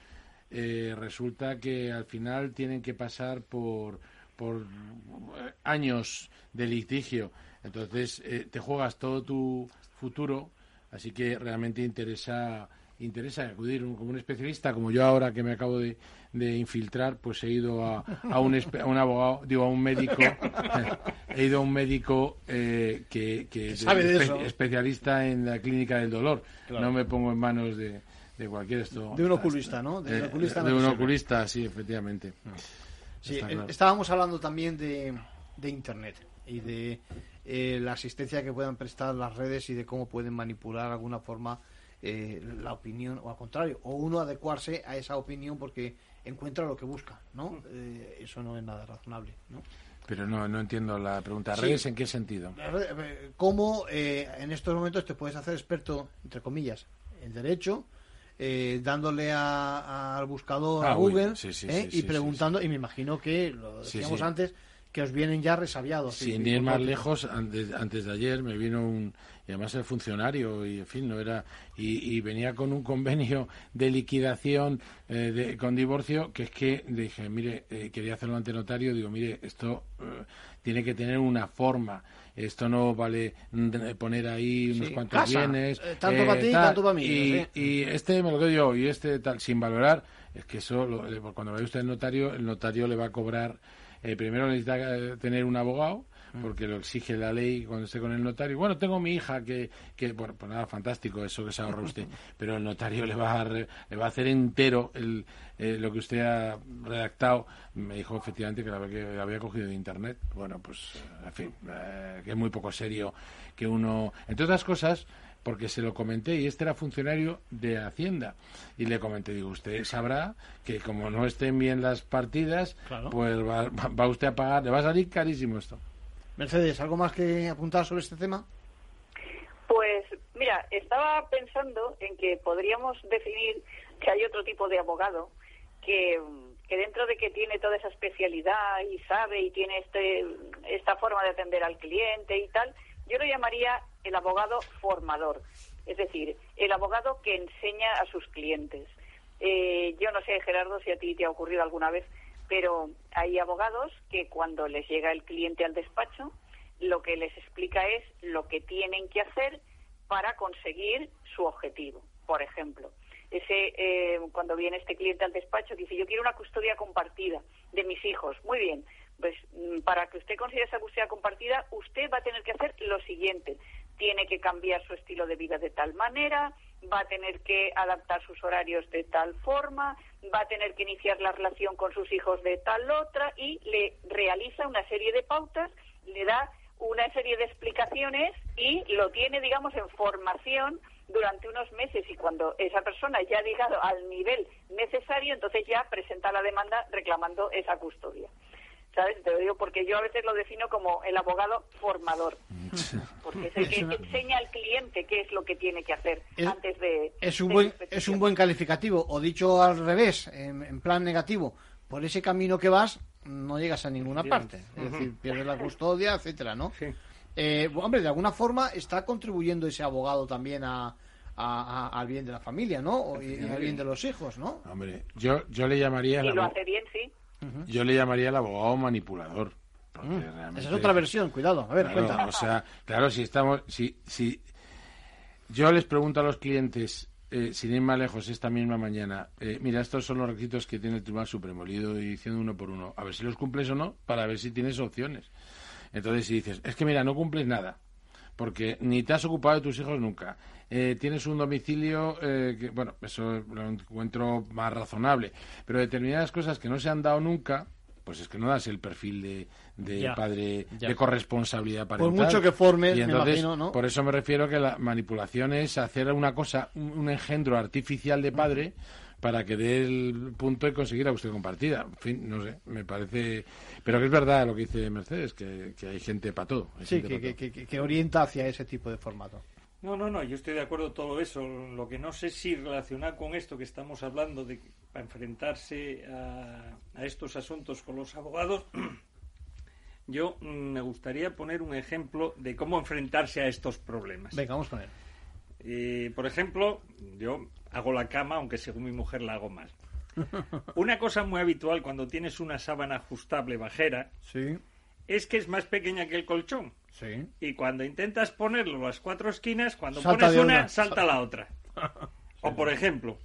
eh, resulta que al final tienen que pasar por, por años de litigio. Entonces eh, te juegas todo tu futuro Así que realmente interesa interesa acudir como un especialista, como yo ahora que me acabo de, infiltrar, pues he ido a, a, un, un abogado, digo, a un médico, (laughs) he ido a un médico eh, que, que especialista en la clínica del dolor. No me pongo en manos de, de cualquier esto. De un oculista, ¿no? De, un eh, oculista, de un oculista sí, efectivamente. Sí, estábamos hablando también de, de Internet y de eh, la asistencia que puedan prestar las redes y de cómo pueden manipular de alguna forma eh, la opinión o al contrario, o uno adecuarse a esa opinión porque encuentra lo que busca, ¿no? Eh, eso no es nada razonable, ¿no? Pero no, no entiendo la pregunta. ¿Redes en qué sentido? ¿Cómo en estos momentos te puedes hacer experto, entre comillas, en derecho, dándole al buscador ah, a Google y preguntando, y me imagino que, lo decíamos antes, que os vienen ya resabiados. Sin ir más lejos, antes, de ayer me vino un, y además el funcionario, y en fin, no era, y, venía con un convenio de liquidación eh, de, con divorcio, que es que dije, mire, eh, quería hacerlo ante notario, digo, mire, esto eh, tiene que tener una forma. Esto no vale poner ahí unos cuantos bienes. tanto para ti, tanto para mí. Y, y, este me lo quedo yo, y este tal, sin valorar. Es que eso, cuando vaya usted al notario, el notario le va a cobrar eh, primero necesita eh, tener un abogado, mm. Porque lo exige la ley cuando esté con el notario. Bueno, tengo mi hija que, que bueno, pues nada, fantástico eso que se ahorra usted, (laughs) pero el notario le va a, le va a hacer entero el, eh, lo que usted ha redactado. Me dijo efectivamente que lo había cogido de internet. Bueno, pues, en fin, que es muy poco serio que uno, entre otras cosas, porque se lo comenté y este era funcionario de Hacienda. Y le comenté, digo, usted sabrá que como no estén bien las partidas, pues va, usted a pagar, le va a salir carísimo esto. Mercedes, ¿algo más que apuntar sobre este tema? Pues mira, estaba pensando en que podríamos definir que hay otro tipo de abogado que, que dentro de que tiene toda esa especialidad y sabe y tiene este, esta forma de atender al cliente y tal, yo lo llamaría el abogado formador, es decir, el abogado que enseña a sus clientes. Eh, yo no sé, Gerardo, si a ti te ha ocurrido alguna vez, pero hay abogados que cuando les llega el cliente al despacho, lo que les explica es lo que tienen que hacer para conseguir su objetivo. Por ejemplo, ese eh, cuando viene este cliente al despacho dice yo quiero una custodia compartida de mis hijos. Muy bien, pues mm, para que usted consiga esa búsqueda compartida, usted va a tener que hacer lo siguiente. Tiene que cambiar su estilo de vida de tal manera, va a tener que adaptar sus horarios de tal forma, va a tener que iniciar la relación con sus hijos de tal otra y le realiza una serie de pautas, le da una serie de explicaciones y lo tiene, digamos, en formación durante unos meses y cuando esa persona ya ha llegado al nivel necesario, entonces ya presenta la demanda reclamando esa custodia. ¿sabes? Te lo digo porque yo a veces lo defino como el abogado formador, porque (laughs) es el que enseña al cliente qué es lo que tiene que hacer antes de... Es un, buen, es un buen calificativo, o dicho al revés, en, plan negativo, por ese camino que vas no llegas a ninguna parte, es decir, pierdes la (laughs) custodia, etcétera, ¿no? Eh, hombre, de alguna forma está contribuyendo ese abogado también a, al bien de la familia, ¿no? Y, al bien de los hijos, ¿no? Hombre, yo, yo le llamaría... Y lo hace bien, sí. Yo le llamaría el abogado manipulador. Mm. Esa es otra versión, cuidado. A ver, claro, O sea, claro, si estamos. Si, si yo les pregunto a los clientes, eh, sin ir más lejos, esta misma mañana, eh, mira, estos son los requisitos que tiene el Tribunal Supremo, leído y diciendo uno por uno, a ver si los cumples o no, para ver si tienes opciones. Entonces, si dices, es que mira, no cumples nada, porque ni te has ocupado de tus hijos nunca. Eh, tienes un domicilio eh, que, bueno, eso lo encuentro más razonable, pero determinadas cosas que no se han dado nunca, pues es que no das el perfil de, de Ya, padre ya. de corresponsabilidad Por parental. mucho que formes, y me entonces, imagino, ¿no? por eso me refiero que la manipulación es hacer una cosa, un, un engendro artificial de padre para que dé el punto y conseguir la custodia compartida. En fin, no sé, me parece... Pero que es verdad lo que dice Mercedes, que, que hay gente para todo. hay Sí, gente que, pa' todo. que- que- que orienta hacia ese tipo de formato. No, no, no, yo estoy de acuerdo todo eso. Lo que no sé si relacionar con esto que estamos hablando de para enfrentarse a, a estos asuntos con los abogados, (clears throat) yo mm, me gustaría poner un ejemplo de cómo enfrentarse a estos problemas. Venga, vamos con él. Eh, por ejemplo, yo hago la cama, aunque según mi mujer la hago mal. (laughs) Una cosa muy habitual cuando tienes una sábana ajustable bajera Sí, es que es más pequeña que el colchón. Sí. Y cuando intentas ponerlo las cuatro esquinas, cuando Salta pones una. salta la otra. (laughs) O por ejemplo,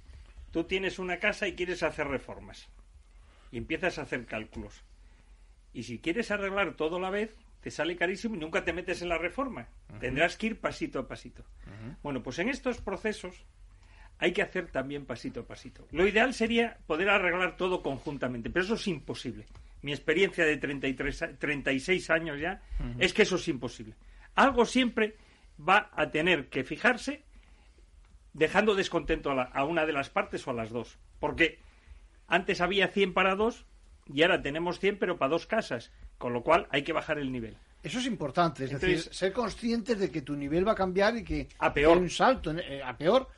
tú tienes una casa y quieres hacer reformas. Y empiezas a hacer cálculos. Y si quieres arreglar todo a la vez, te sale carísimo y nunca te metes en la reforma. Tendrás que ir pasito a pasito. Bueno, pues en estos procesos hay que hacer también pasito a pasito. Lo ideal sería poder arreglar todo conjuntamente, pero eso es imposible. Mi experiencia de 33, a- 36 años ya es que eso es imposible. Algo siempre va a tener que fijarse dejando descontento a, la- a una de las partes o a las dos. Porque antes había 100 para dos y ahora tenemos 100 pero para dos casas. Con lo cual hay que bajar el nivel. Eso es importante, es Entonces- decir, ser conscientes de que tu nivel va a cambiar y que A peor. hay un salto en- eh, a peor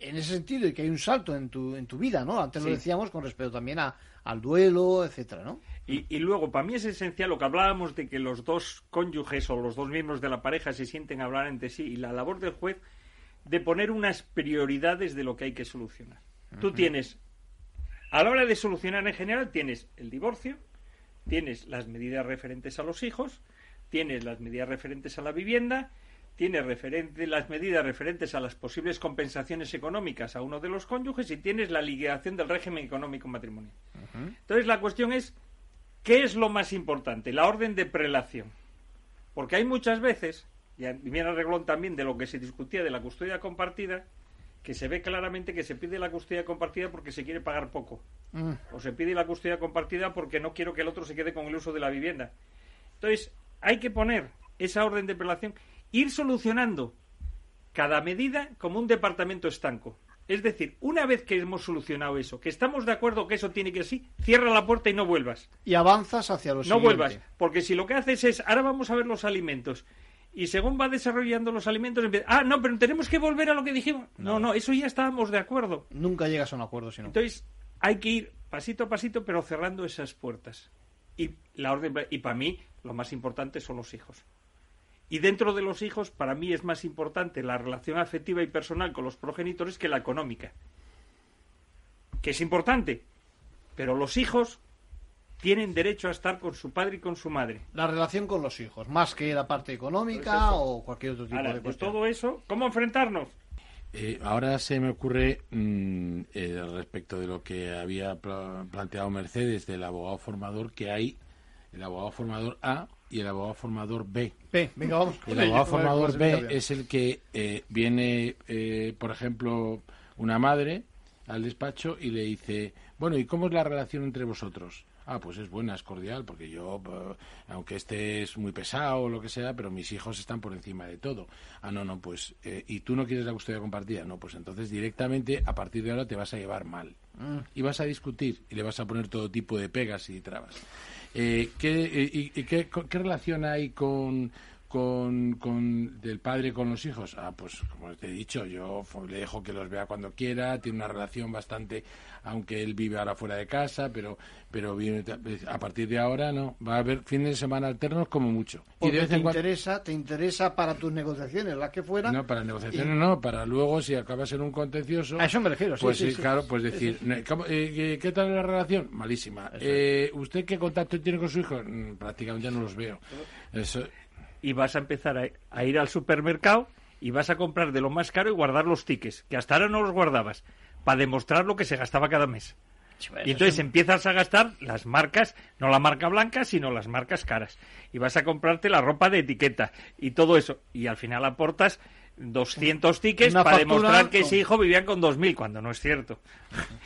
en ese sentido y que hay un salto en tu en tu vida, ¿no? Antes lo decíamos con respecto también a, al duelo, etcétera, ¿no? Y, y luego, para mí es esencial lo que hablábamos de que los dos cónyuges o los dos miembros de la pareja se sienten a hablar entre sí y la labor del juez de poner unas prioridades de lo que hay que solucionar. Tú tienes, a la hora de solucionar en general, tienes el divorcio, tienes las medidas referentes a los hijos, tienes las medidas referentes a la vivienda, tienes referente, las medidas referentes a las posibles compensaciones económicas a uno de los cónyuges y tienes la liquidación del régimen económico matrimonial. Entonces la cuestión es, ¿qué es lo más importante? La orden de prelación. Porque hay muchas veces, y viene a reglón también de lo que se discutía de la custodia compartida, que se ve claramente que se pide la custodia compartida porque se quiere pagar poco. Mm. O se pide la custodia compartida porque no quiero que el otro se quede con el uso de la vivienda. Entonces, hay que poner esa orden de prelación, ir solucionando cada medida como un departamento estanco. Es decir, una vez que hemos solucionado eso, que estamos de acuerdo que eso tiene que ser así, cierra la puerta y no vuelvas. Y avanzas hacia lo No siguiente. vuelvas, porque si lo que haces es, ahora vamos a ver los alimentos, y según va desarrollando los alimentos, empieza, ah, no, pero tenemos que volver a lo que dijimos. No, no, eso ya estábamos de acuerdo. Nunca llegas a un acuerdo, sino. Entonces, hay que ir pasito a pasito, pero cerrando esas puertas. Y la orden y para mí lo más importante son los hijos. Y dentro de los hijos, para mí es más importante la relación afectiva y personal con los progenitores que la económica. Que es importante, pero los hijos tienen derecho a estar con su padre y con su madre. La relación con los hijos, más que la parte económica Pues o cualquier otro tipo Ahora, de de cuestión. todo eso, ¿cómo enfrentarnos? Eh, ahora se me ocurre mm, eh, respecto de lo que había pla- planteado Mercedes del abogado formador que hay el abogado formador A y el abogado formador B. B, venga, vamos con El abogado formador B es el que eh, viene, eh, por ejemplo, una madre al despacho y le dice, bueno, ¿y cómo es la relación entre vosotros? Ah, pues es buena, es cordial, porque yo, eh, aunque este es muy pesado o lo que sea, pero mis hijos están por encima de todo. Ah, no, no, pues, eh, ¿y tú no quieres la custodia compartida? No, pues entonces directamente, a partir de ahora, te vas a llevar mal. Mm. Y vas a discutir y le vas a poner todo tipo de pegas y trabas. Eh, ¿qué, y, y qué, co- qué relación hay con, con, con del padre con los hijos? Ah, pues como te he dicho, yo le dejo que los vea cuando quiera, tiene una relación bastante, aunque él vive ahora fuera de casa, pero pero viene ta- a partir de ahora no, va a haber fines de semana alternos como mucho. Y de vez te en cuando interesa, te interesa para tus negociaciones, las que fuera. no, para negociaciones y- no, para luego, si acabas en un contencioso... A eso me refiero, sí, Pues sí, sí, sí. claro, pues decir, sí. ne- ¿cómo- eh, ¿qué, tal la relación? Malísima. Eh, ¿Usted qué contacto tiene con su hijo? Mm, prácticamente no los veo. Eso, y vas a empezar a, a ir al supermercado y vas a comprar de lo más caro y guardar los tickets, que hasta ahora no los guardabas, para demostrar lo que se gastaba cada mes. Y entonces empiezas a gastar las marcas, no la marca blanca, sino las marcas caras. Y vas a comprarte la ropa de etiqueta y todo eso. Y al final aportas 200 tickets para factura demostrar que con- ese hijo vivía con 2.000, cuando no es cierto.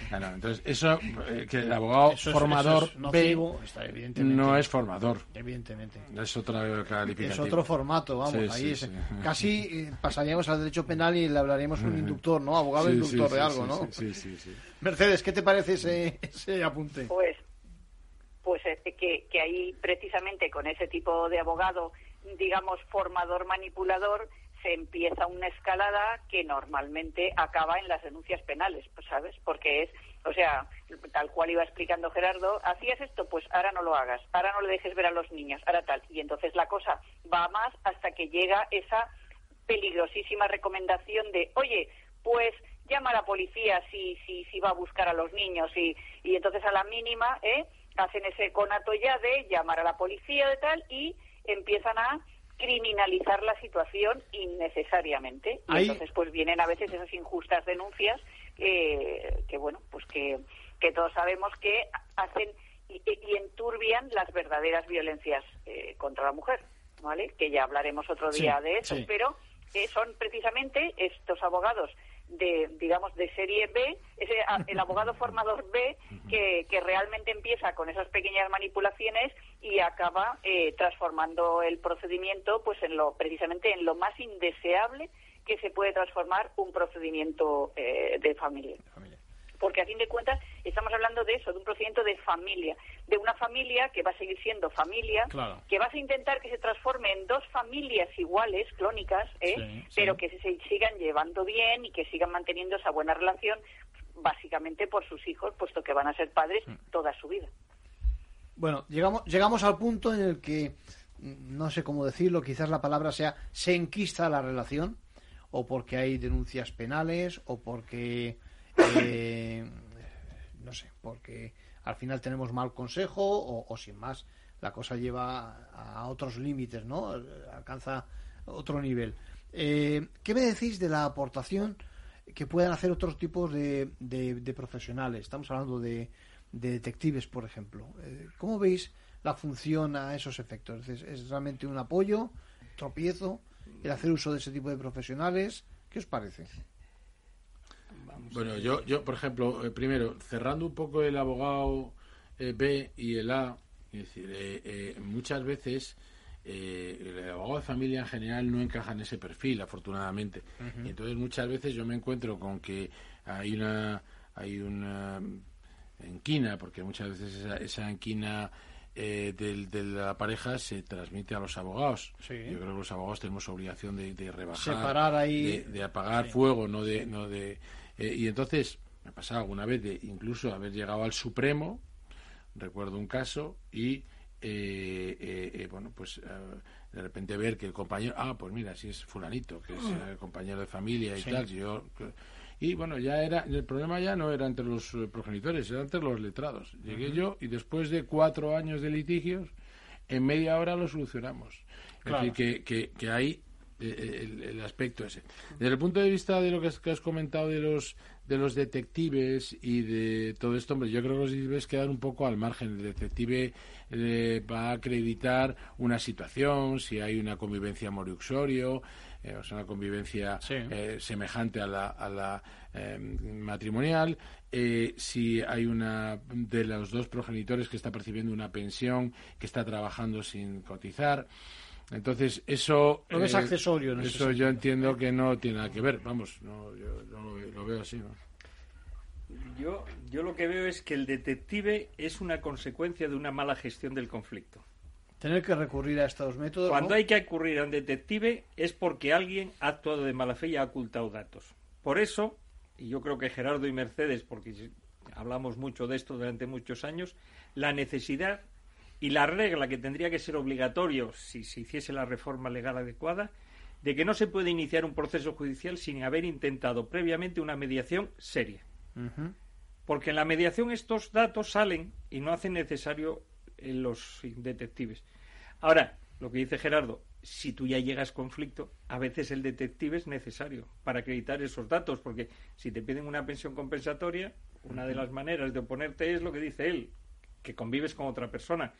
Claro, entonces, eso, eh, que el abogado Eso es- formador eso es nocivo, B está evidentemente. no es formador. Evidentemente. Es otra calificación. Es otro formato, vamos, Sí, ahí sí, es- sí. casi eh, pasaríamos al derecho penal y le hablaríamos un inductor, ¿no? Abogado Sí, inductor sí, de algo, sí, ¿no? Sí, sí, sí. Mercedes, ¿qué te parece ese, ese apunte? Pues, pues este, que, que ahí precisamente con ese tipo de abogado, digamos, formador manipulador, se empieza una escalada que normalmente acaba en las denuncias penales, pues, ¿sabes? Porque es, o sea, tal cual iba explicando Gerardo, hacías esto, pues ahora no lo hagas, ahora no le dejes ver a los niños, ahora tal. Y entonces la cosa va más hasta que llega esa peligrosísima recomendación de, oye, pues llama a la policía si, si, si va a buscar a los niños y, y entonces a la mínima, ¿eh? hacen ese conato ya de llamar a la policía de tal y empiezan a criminalizar la situación innecesariamente y Ahí- entonces pues vienen a veces esas injustas denuncias que, que bueno pues que, que todos sabemos que hacen y, y enturbian las verdaderas violencias eh, contra la mujer vale que ya hablaremos otro Sí, día de eso sí. pero eh, son precisamente estos abogados de digamos de serie B ese a- el abogado (laughs) formador B que, que realmente empieza con esas pequeñas manipulaciones y acaba eh, transformando el procedimiento pues en lo precisamente en lo más indeseable que se puede transformar un procedimiento eh, de familia porque a fin de cuentas estamos hablando de eso, de un procedimiento de familia, de una familia que va a seguir siendo familia, Claro. que vas a intentar que se transforme en dos familias iguales, clónicas, ¿eh? Sí, sí. pero que se sigan llevando bien y que sigan manteniendo esa buena relación, básicamente por sus hijos, puesto que van a ser padres toda su vida. Bueno, llegamos, llegamos al punto en el que, mm, no sé cómo decirlo, quizás la palabra sea se enquista la relación, o porque hay denuncias penales, o porque, eh, no sé, porque al final tenemos mal consejo, o, o sin más, la cosa lleva a otros límites, ¿no? Alcanza otro nivel. Eh, ¿Qué me decís de la aportación que puedan hacer otros tipos de, de- profesionales? Estamos hablando de, de detectives, por ejemplo. Eh, ¿Cómo veis la función a esos efectos? ¿Es, es realmente un apoyo, tropiezo, el hacer uso de ese tipo de profesionales? ¿Qué os parece? Bueno, yo, yo por ejemplo, eh, primero, cerrando un poco el abogado eh, B y el A, es decir, eh, eh, muchas veces el abogado de familia en general no encaja en ese perfil, afortunadamente. Y entonces muchas veces yo me encuentro con que hay una hay una enquina, porque muchas veces esa, esa enquina eh, del- de la pareja se transmite a los abogados. Sí. Yo creo que los abogados tenemos obligación de, de rebajar, Separar ahí- de, de apagar Sí. fuego, no de, no de eh, y entonces me ha pasado alguna vez de incluso haber llegado al Supremo, recuerdo un caso y eh, eh, eh, bueno pues de repente ver que el compañero ah pues mira si es fulanito que es eh, compañero de familia y Sí. tal yo y bueno ya era el problema ya no era entre los progenitores era entre los letrados llegué yo y después de cuatro años de litigios en media hora lo solucionamos Claro. es decir que, que, que hay el, el aspecto ese. Desde el punto de vista de lo que has, que has comentado de los de los detectives y de todo esto, hombre, yo creo que los detectives quedan un poco al margen. El detective eh, va a acreditar una situación, si hay una convivencia moriuxorio, eh, o sea, una convivencia eh, semejante a la, a la eh, matrimonial, eh, si hay una de los dos progenitores que está percibiendo una pensión, que está trabajando sin cotizar. Entonces, eso... Lo ves accesorio en Eso yo entiendo que no tiene nada que ver. Vamos, no, yo, yo lo, veo- lo veo así, ¿no? Yo, yo lo que veo es que el detective es una consecuencia de una mala gestión del conflicto. Tener que recurrir a estos métodos. Cuando ¿no? hay que recurrir a un detective es porque alguien ha actuado de mala fe y ha ocultado datos. Por eso, y yo creo que Gerardo y Mercedes, porque hablamos mucho de esto durante muchos años, la necesidad y la regla que tendría que ser obligatorio si se hiciese la reforma legal adecuada, de que no se puede iniciar un proceso judicial sin haber intentado previamente una mediación seria. Porque en la mediación estos datos salen y no hacen necesario eh, los detectives. Ahora, lo que dice Gerardo, si tú ya llegas a conflicto, a veces el detective es necesario para acreditar esos datos, porque si te piden una pensión compensatoria, una de las maneras de oponerte es lo que dice él, que convives con otra persona.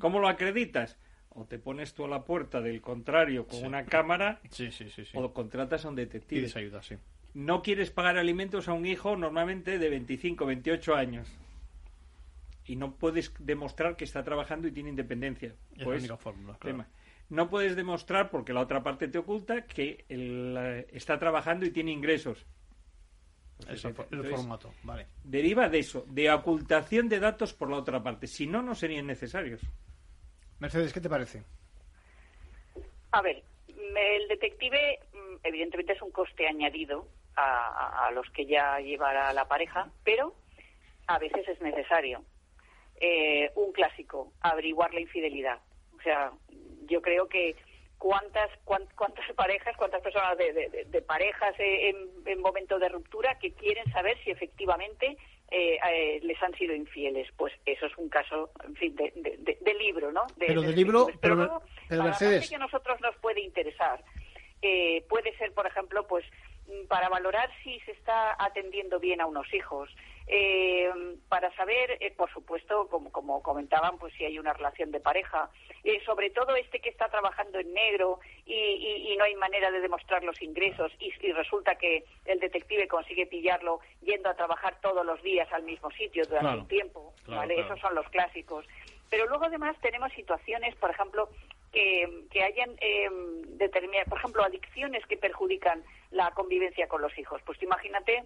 ¿Cómo lo acreditas? o te pones tú a la puerta del contrario con una cámara sí, sí, sí, o contratas a un detective. Pides ayuda, sí. No quieres pagar alimentos a un hijo normalmente de 25, 28 años y no puedes demostrar que está trabajando y tiene independencia. Es la Pues, única fórmula, claro. tema. No puedes demostrar, porque la otra parte te oculta, que él, eh, está trabajando y tiene ingresos. Pues el Entonces, formato, vale. Deriva de eso, de ocultación de datos por la otra parte. Si no, no serían necesarios. Mercedes, ¿qué te parece? A ver, el detective mm, evidentemente es un coste añadido a, a- a los que ya llevará la pareja, pero a veces es necesario. Eh, un clásico, averiguar la infidelidad. O sea, yo creo que cuántas cuán- cuántas parejas, cuántas personas de, de- parejas eh, en, en momento de ruptura que quieren saber si efectivamente eh, eh, les han sido infieles. Pues eso es un caso, en fin, de, de- libro, ¿no? De- Pero de libro, pero, pero la parte Mercedes, que a nosotros nos puede interesar eh, puede ser, por ejemplo, pues para valorar si se está atendiendo bien a unos hijos, eh, para saber, eh, por supuesto, como, como comentaban, pues si hay una relación de pareja, eh, sobre todo este que está trabajando en negro y, y- y no hay manera de demostrar los ingresos y, y resulta que el detective consigue pillarlo yendo a trabajar todos los días al mismo sitio durante Claro. un tiempo, Claro, ¿vale? claro. Esos son los clásicos. Pero luego además tenemos situaciones, por ejemplo, que, que hayan eh, determinadas, por ejemplo, adicciones que perjudican la convivencia con los hijos. Pues imagínate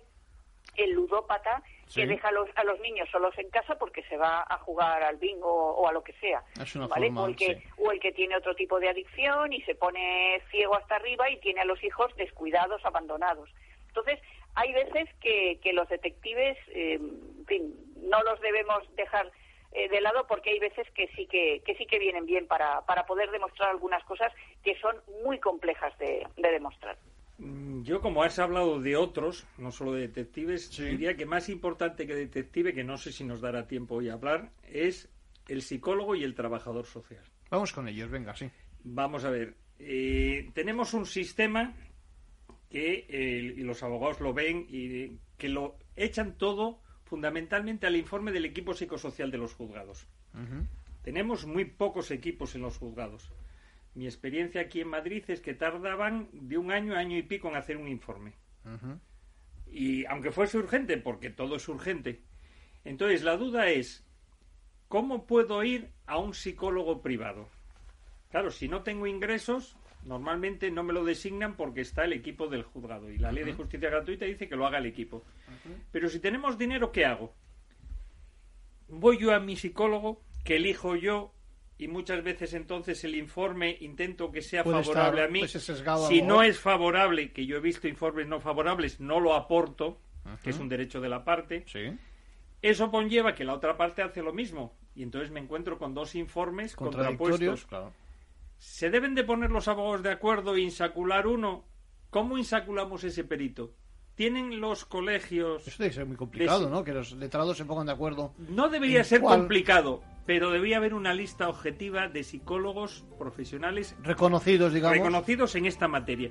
el ludópata Sí. que deja a los, a los niños solos en casa porque se va a jugar al bingo o, a lo que sea. Es una ¿vale? forma, o, el que, sí. o el que tiene otro tipo de adicción y se pone ciego hasta arriba y tiene a los hijos descuidados, abandonados. Entonces, hay veces que, que los detectives, eh, en fin, no los debemos dejar eh, de lado porque hay veces que sí que, que sí que vienen bien para, para poder demostrar algunas cosas que son muy complejas de, de demostrar. Mm, Yo, como has hablado de otros, no solo de detectives, diría que más importante que detective, que no sé si nos dará tiempo hoy a hablar, es el psicólogo y el trabajador social. Vamos con ellos, venga, sí. Vamos a ver. eh, tenemos un sistema que eh, y los abogados lo ven y que lo echan todo fundamentalmente al informe del equipo psicosocial de los juzgados. Tenemos muy pocos equipos en los juzgados. Mi experiencia aquí en Madrid es que tardaban de un año a año y pico en hacer un informe. Y aunque fuese urgente, porque todo es urgente. Entonces la duda es, ¿cómo puedo ir a un psicólogo privado? Claro, si no tengo ingresos, normalmente no me lo designan porque está el equipo del juzgado. Y la ley de justicia gratuita dice que lo haga el equipo. Pero si tenemos dinero, ¿qué hago? Voy yo a mi psicólogo, que elijo yo, y muchas veces entonces el informe intento que sea Puede favorable a mí. pues, si no es favorable, que yo he visto informes no favorables, no lo aporto, que es un derecho de la parte. Eso conlleva que la otra parte hace lo mismo. Y entonces me encuentro con dos informes contrapuestos. claro. ¿Se deben de poner los abogados de acuerdo e insacular uno? ¿Cómo insaculamos ese perito? ¿Tienen los colegios... Eso debe ser muy complicado, de- ¿no? Que los letrados se pongan de acuerdo. No debería ser cuál- complicado, pero debería haber una lista objetiva de psicólogos profesionales Reconocidos, digamos. reconocidos en esta materia.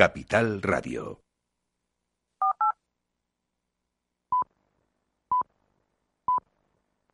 Capital Radio.